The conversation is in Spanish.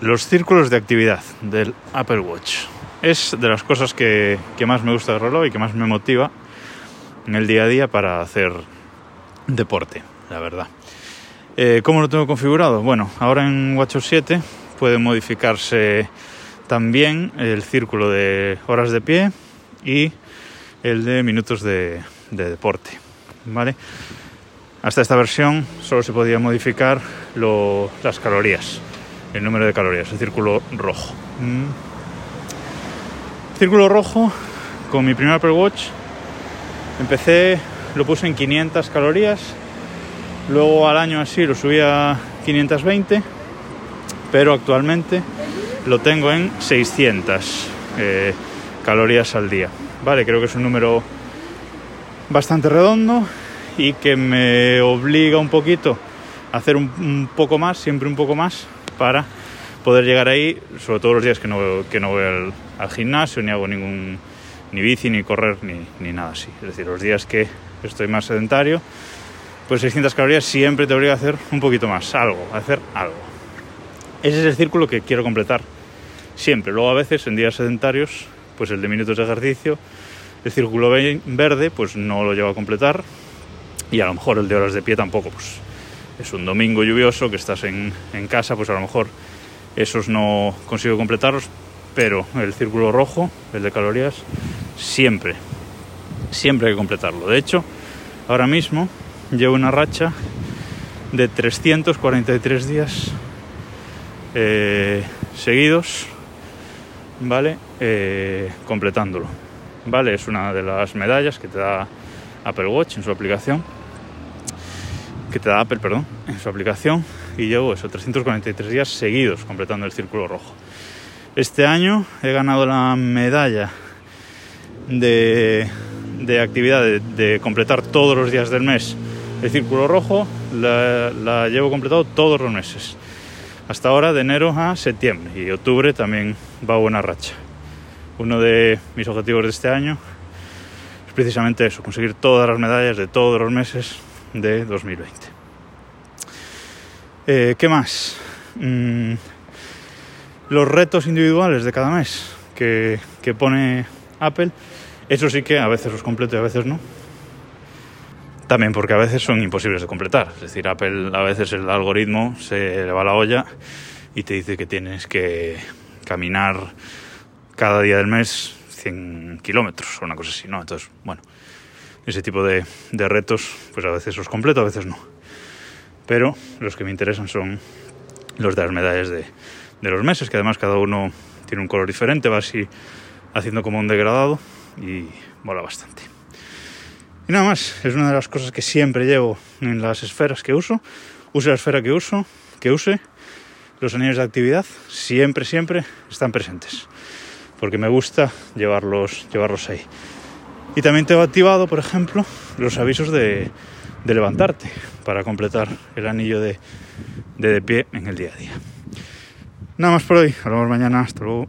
Los círculos de actividad del Apple Watch. Es de las cosas que, que más me gusta del reloj y que más me motiva en el día a día para hacer deporte, la verdad. Eh, ¿Cómo lo tengo configurado? Bueno, ahora en WatchOS 7 puede modificarse también el círculo de horas de pie y el de minutos de, de deporte. ¿vale? Hasta esta versión solo se podía modificar las calorías, el número de calorías, el círculo rojo. Mm. Círculo rojo, con mi primer Apple Watch, empecé, lo puse en 500 calorías, luego al año así lo subí a 520, pero actualmente lo tengo en 600 eh, calorías al día. Vale, creo que es un número bastante redondo y que me obliga un poquito a hacer un, un, poco más, siempre un poco más, para poder llegar ahí, sobre todo los días que no, que no voy al, gimnasio, ni hago ningún ni bici, ni correr, ni, ni, nada así. Es decir, los días que estoy más sedentario, pues 600 calorías siempre te obliga a hacer un poquito más, algo, a hacer algo. Ese es el círculo que quiero completar siempre. Luego a veces en días sedentarios, pues el de minutos de ejercicio, el círculo verde, pues no lo llevo a completar y a lo mejor el de horas de pie tampoco, pues es un domingo lluvioso que estás en, en casa, pues a lo mejor esos no consigo completarlos, pero el círculo rojo, el de calorías, siempre, siempre hay que completarlo. De hecho, ahora mismo llevo una racha de 343 días eh, seguidos, ¿vale? Eh, completándolo, ¿vale? Es una de las medallas que te da Apple Watch en su aplicación, que te da Apple, perdón, en su aplicación, y llevo eso, 343 días seguidos completando el círculo rojo. Este año he ganado la medalla de, de actividad de, de, completar todos los días del mes el círculo rojo, la, la, llevo completado todos los meses. Hasta ahora, de enero a septiembre y octubre también va buena racha. Uno de mis objetivos de este año es precisamente eso, conseguir todas las medallas de todos los meses de 2020. Eh, ¿Qué más? Mm, los retos individuales de cada mes que, que, pone Apple, eso sí que a veces los completo y a veces no. También porque a veces son imposibles de completar. Es decir, Apple a veces el algoritmo se le va la olla y te dice que tienes que caminar cada día del mes 100 kilómetros o una cosa así, ¿no? Entonces, bueno, ese tipo de, de retos, pues a veces los completo, a veces no. Pero los que me interesan son los de las medallas de, de los meses, que además cada uno tiene un color diferente, va así haciendo como un degradado y mola bastante. Y nada más, es una de las cosas que siempre llevo en las esferas que uso. Use la esfera que uso, que use, los anillos de actividad siempre, siempre están presentes. Porque me gusta llevarlos, llevarlos ahí. Y también tengo activado, por ejemplo, los avisos de, levantarte para completar el anillo de, de, de pie en el día a día. Nada más por hoy. Hablamos mañana. Hasta luego.